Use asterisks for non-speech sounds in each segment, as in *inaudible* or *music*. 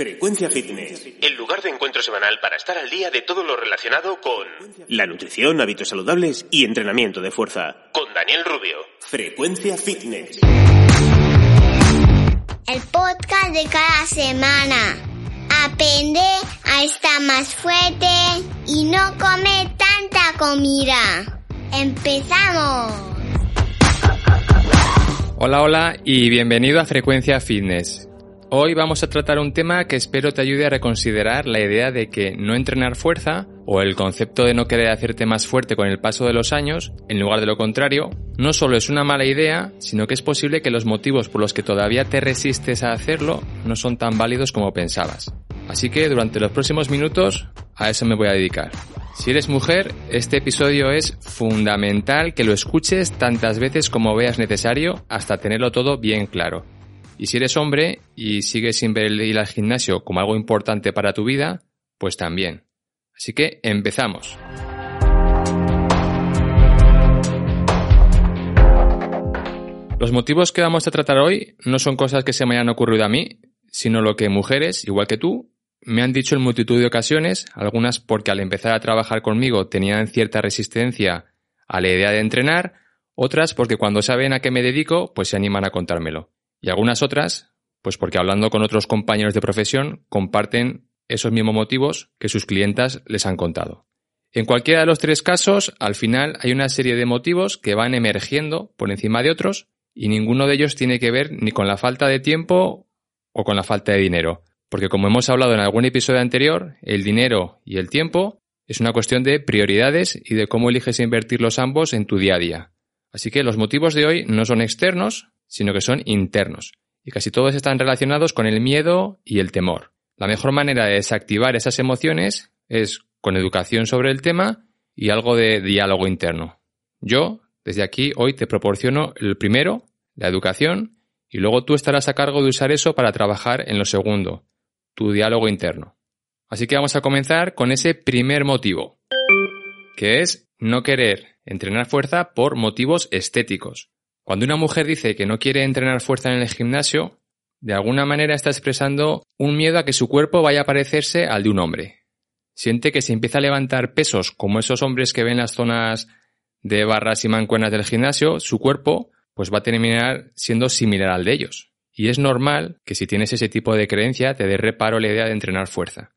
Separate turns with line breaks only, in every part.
Frecuencia Fitness.
El lugar de encuentro semanal para estar al día de todo lo relacionado con
La nutrición, hábitos saludables y entrenamiento de fuerza.
con Daniel Rubio.
Frecuencia Fitness.
El podcast de cada semana. Aprende a estar más fuerte y no comer tanta comida. ¡Empezamos!
Hola, hola y bienvenido a Frecuencia Fitness. Hoy vamos a tratar un tema que espero te ayude a reconsiderar la idea de que no entrenar fuerza o el concepto de no querer hacerte más fuerte con el paso de los años, en lugar de lo contrario, no solo es una mala idea, sino que es posible que los motivos por los que todavía te resistes a hacerlo no son tan válidos como pensabas. Así que durante los próximos minutos a eso me voy a dedicar. Si eres mujer, este episodio es fundamental que lo escuches tantas veces como veas necesario hasta tenerlo todo bien claro. Y si eres hombre y sigues sin ver el ir al gimnasio como algo importante para tu vida, pues también. Así que empezamos. Los motivos que vamos a tratar hoy no son cosas que se me hayan ocurrido a mí, sino lo que mujeres, igual que tú, me han dicho en multitud de ocasiones, algunas porque al empezar a trabajar conmigo tenían cierta resistencia a la idea de entrenar, otras porque cuando saben a qué me dedico, pues se animan a contármelo. Y algunas otras, pues porque hablando con otros compañeros de profesión, comparten esos mismos motivos que sus clientas les han contado. En cualquiera de los tres casos, al final hay una serie de motivos que van emergiendo por encima de otros y ninguno de ellos tiene que ver ni con la falta de tiempo o con la falta de dinero. Porque como hemos hablado en algún episodio anterior, el dinero y el tiempo es una cuestión de prioridades y de cómo eliges invertirlos ambos en tu día a día. Así que los motivos de hoy no son externos, sino que son internos. Y casi todos están relacionados con el miedo y el temor. La mejor manera de desactivar esas emociones es con educación sobre el tema y algo de diálogo interno. Yo, desde aquí, hoy te proporciono el primero, la educación, y luego tú estarás a cargo de usar eso para trabajar en lo segundo, tu diálogo interno. Así que vamos a comenzar con ese primer motivo, que es no querer entrenar fuerza por motivos estéticos. Cuando una mujer dice que no quiere entrenar fuerza en el gimnasio, de alguna manera está expresando un miedo a que su cuerpo vaya a parecerse al de un hombre. Siente que si empieza a levantar pesos como esos hombres que ven las zonas de barras y mancuernas del gimnasio, su cuerpo pues va a terminar siendo similar al de ellos. Y es normal que si tienes ese tipo de creencia te dé reparo la idea de entrenar fuerza.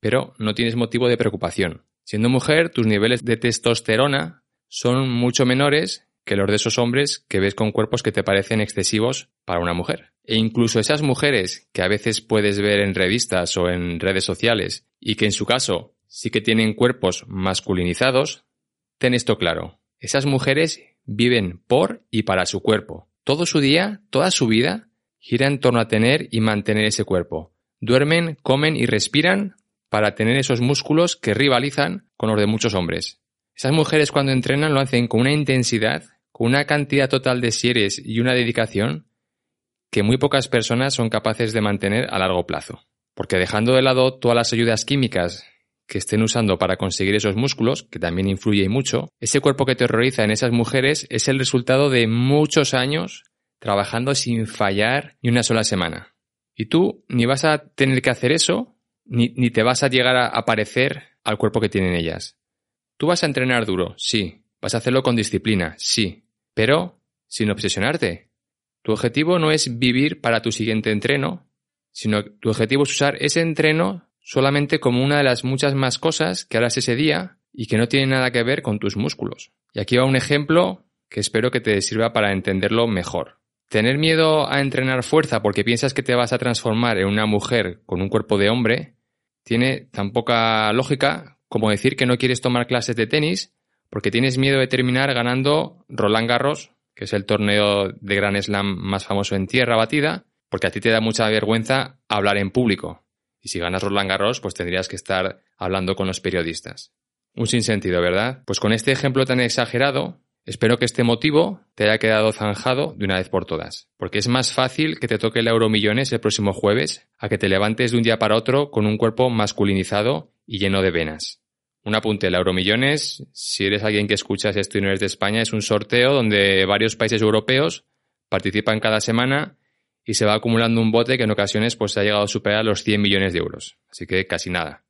Pero no tienes motivo de preocupación. Siendo mujer, tus niveles de testosterona son mucho menores que los de esos hombres que ves con cuerpos que te parecen excesivos para una mujer. E incluso esas mujeres que a veces puedes ver en revistas o en redes sociales y que en su caso sí que tienen cuerpos masculinizados, ten esto claro. Esas mujeres viven por y para su cuerpo. Todo su día, toda su vida, gira en torno a tener y mantener ese cuerpo. Duermen, comen y respiran para tener esos músculos que rivalizan con los de muchos hombres. Esas mujeres cuando entrenan lo hacen con una intensidad, con una cantidad total de series y una dedicación que muy pocas personas son capaces de mantener a largo plazo. Porque dejando de lado todas las ayudas químicas que estén usando para conseguir esos músculos, que también influye mucho, ese cuerpo que terroriza en esas mujeres es el resultado de muchos años trabajando sin fallar ni una sola semana. Y tú ni vas a tener que hacer eso, ni, ni te vas a llegar a, a parecer al cuerpo que tienen ellas. Tú vas a entrenar duro, sí. Vas a hacerlo con disciplina, sí. Pero sin obsesionarte. Tu objetivo no es vivir para tu siguiente entreno, sino tu objetivo es usar ese entreno solamente como una de las muchas más cosas que harás ese día y que no tiene nada que ver con tus músculos. Y aquí va un ejemplo que espero que te sirva para entenderlo mejor. Tener miedo a entrenar fuerza porque piensas que te vas a transformar en una mujer con un cuerpo de hombre tiene tan poca lógica como decir que no quieres tomar clases de tenis porque tienes miedo de terminar ganando Roland Garros, que es el torneo de Gran Slam más famoso en tierra batida, porque a ti te da mucha vergüenza hablar en público. Y si ganas Roland Garros, pues tendrías que estar hablando con los periodistas. Un sinsentido, ¿verdad? Pues con este ejemplo tan exagerado, espero que este motivo te haya quedado zanjado de una vez por todas. Porque es más fácil que te toque el Euromillones el próximo jueves a que te levantes de un día para otro con un cuerpo masculinizado y lleno de venas. Un apunte, el Euromillones, si eres alguien que escuchas esto y no eres de España, es un sorteo donde varios países europeos participan cada semana y se va acumulando un bote que en ocasiones pues ha llegado a superar los 100 millones de euros. Así que casi nada.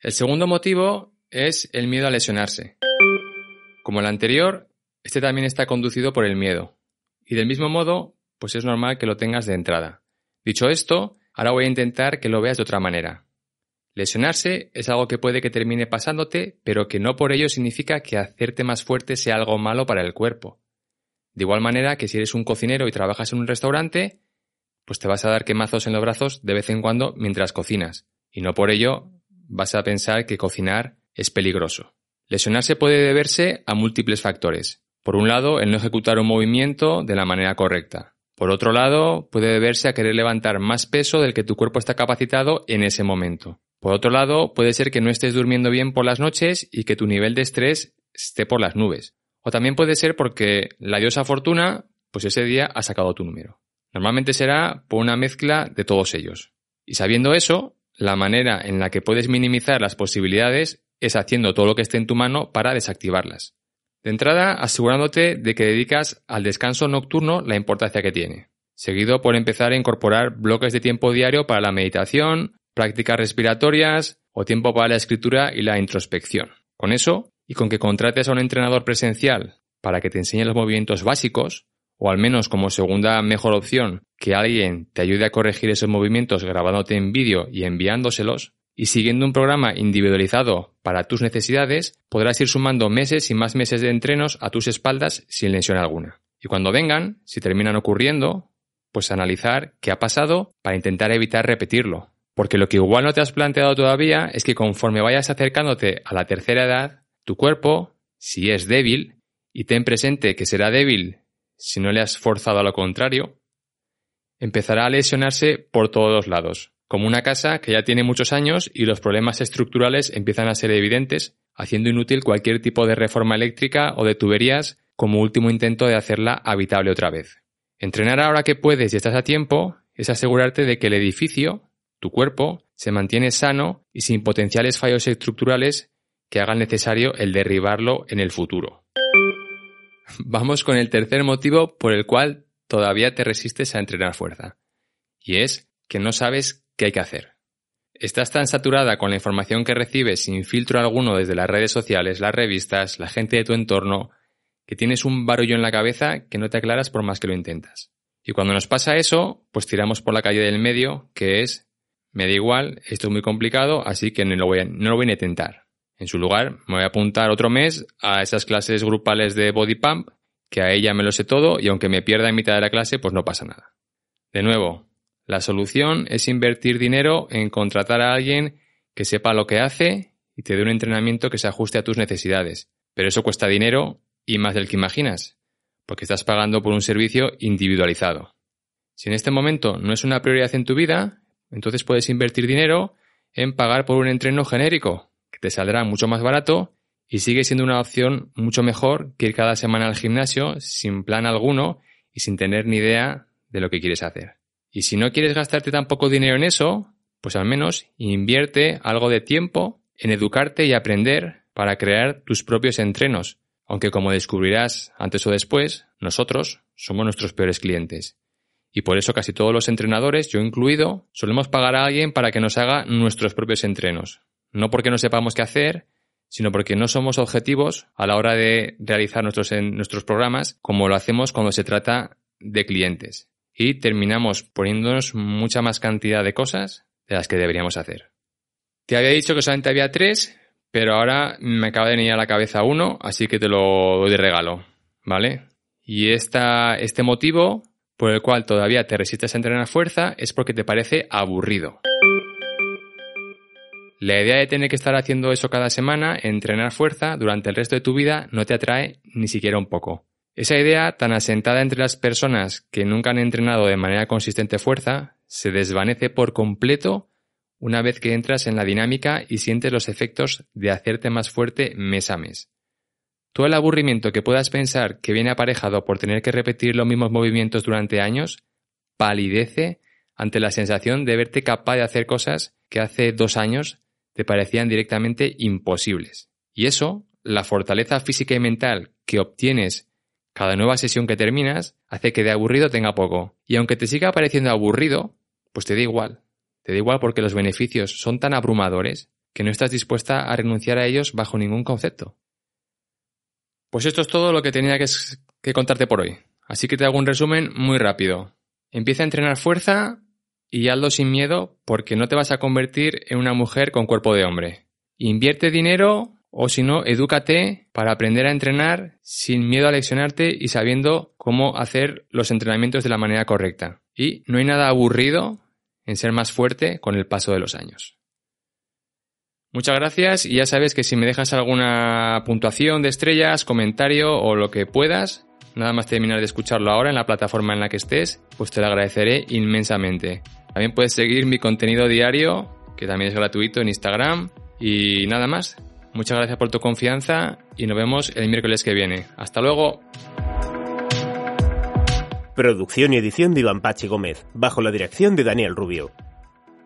El segundo motivo es el miedo a lesionarse. Como el anterior, este también está conducido por el miedo. Y del mismo modo, pues es normal que lo tengas de entrada. Dicho esto, ahora voy a intentar que lo veas de otra manera. Lesionarse es algo que puede que termine pasándote, pero que no por ello significa que hacerte más fuerte sea algo malo para el cuerpo. De igual manera que si eres un cocinero y trabajas en un restaurante, pues te vas a dar quemazos en los brazos de vez en cuando mientras cocinas, y no por ello vas a pensar que cocinar es peligroso. Lesionarse puede deberse a múltiples factores. Por un lado, el no ejecutar un movimiento de la manera correcta. Por otro lado, puede deberse a querer levantar más peso del que tu cuerpo está capacitado en ese momento. Por otro lado, puede ser que no estés durmiendo bien por las noches y que tu nivel de estrés esté por las nubes. O también puede ser porque la diosa fortuna, pues ese día ha sacado tu número. Normalmente será por una mezcla de todos ellos. Y sabiendo eso, la manera en la que puedes minimizar las posibilidades es haciendo todo lo que esté en tu mano para desactivarlas. De entrada, asegurándote de que dedicas al descanso nocturno la importancia que tiene. Seguido por empezar a incorporar bloques de tiempo diario para la meditación, prácticas respiratorias o tiempo para la escritura y la introspección. Con eso, y con que contrates a un entrenador presencial para que te enseñe los movimientos básicos, o al menos como segunda mejor opción, que alguien te ayude a corregir esos movimientos grabándote en vídeo y enviándoselos, y siguiendo un programa individualizado para tus necesidades, podrás ir sumando meses y más meses de entrenos a tus espaldas sin lesión alguna. Y cuando vengan, si terminan ocurriendo, pues analizar qué ha pasado para intentar evitar repetirlo, porque lo que igual no te has planteado todavía es que conforme vayas acercándote a la tercera edad, tu cuerpo, si es débil, y ten presente que será débil si no le has forzado a lo contrario, empezará a lesionarse por todos los lados, como una casa que ya tiene muchos años y los problemas estructurales empiezan a ser evidentes, haciendo inútil cualquier tipo de reforma eléctrica o de tuberías como último intento de hacerla habitable otra vez. Entrenar ahora que puedes y estás a tiempo es asegurarte de que el edificio, tu cuerpo se mantiene sano y sin potenciales fallos estructurales que hagan necesario el derribarlo en el futuro. *laughs* Vamos con el tercer motivo por el cual todavía te resistes a entrenar fuerza. Y es que no sabes qué hay que hacer. Estás tan saturada con la información que recibes sin filtro alguno desde las redes sociales, las revistas, la gente de tu entorno, que tienes un barullo en la cabeza que no te aclaras por más que lo intentas. Y cuando nos pasa eso, pues tiramos por la calle del medio, que es me da igual, esto es muy complicado, así que no lo voy a, intentar. En su lugar, me voy a apuntar otro mes a esas clases grupales de body pump, que a ella me lo sé todo y aunque me pierda en mitad de la clase, pues no pasa nada. De nuevo, la solución es invertir dinero en contratar a alguien que sepa lo que hace y te dé un entrenamiento que se ajuste a tus necesidades. Pero eso cuesta dinero y más del que imaginas, porque estás pagando por un servicio individualizado. Si en este momento no es una prioridad en tu vida, entonces puedes invertir dinero en pagar por un entreno genérico, que te saldrá mucho más barato y sigue siendo una opción mucho mejor que ir cada semana al gimnasio sin plan alguno y sin tener ni idea de lo que quieres hacer. Y si no quieres gastarte tan poco dinero en eso, pues al menos invierte algo de tiempo en educarte y aprender para crear tus propios entrenos, aunque como descubrirás antes o después, nosotros somos nuestros peores clientes. Y por eso casi todos los entrenadores, yo incluido, solemos pagar a alguien para que nos haga nuestros propios entrenos. No porque no sepamos qué hacer, sino porque no somos objetivos a la hora de realizar nuestros, nuestros programas como lo hacemos cuando se trata de clientes. Y terminamos poniéndonos mucha más cantidad de cosas de las que deberíamos hacer. Te había dicho que solamente había tres, pero ahora me acaba de venir a la cabeza uno, así que te lo doy de regalo, ¿vale? Y esta, este motivo por el cual todavía te resistes a entrenar fuerza es porque te parece aburrido. La idea de tener que estar haciendo eso cada semana, entrenar fuerza durante el resto de tu vida, no te atrae ni siquiera un poco. Esa idea, tan asentada entre las personas que nunca han entrenado de manera consistente fuerza, se desvanece por completo una vez que entras en la dinámica y sientes los efectos de hacerte más fuerte mes a mes. Todo el aburrimiento que puedas pensar que viene aparejado por tener que repetir los mismos movimientos durante años, palidece ante la sensación de verte capaz de hacer cosas que hace dos años te parecían directamente imposibles. Y eso, la fortaleza física y mental que obtienes cada nueva sesión que terminas, hace que de aburrido tenga poco. Y aunque te siga pareciendo aburrido, pues te da igual. Te da igual porque los beneficios son tan abrumadores que no estás dispuesta a renunciar a ellos bajo ningún concepto. Pues esto es todo lo que tenía que, que contarte por hoy. Así que te hago un resumen muy rápido. Empieza a entrenar fuerza y hazlo sin miedo porque no te vas a convertir en una mujer con cuerpo de hombre. Invierte dinero o si no, edúcate para aprender a entrenar sin miedo a lesionarte y sabiendo cómo hacer los entrenamientos de la manera correcta. Y no hay nada aburrido en ser más fuerte con el paso de los años. Muchas gracias y ya sabes que si me dejas alguna puntuación de estrellas, comentario o lo que puedas, nada más terminar de escucharlo ahora en la plataforma en la que estés, pues te lo agradeceré inmensamente. También puedes seguir mi contenido diario, que también es gratuito en Instagram. Y nada más. Muchas gracias por tu confianza y nos vemos el miércoles que viene. Hasta luego.
Producción y edición de Iván Pachi Gómez, bajo la dirección de Daniel Rubio.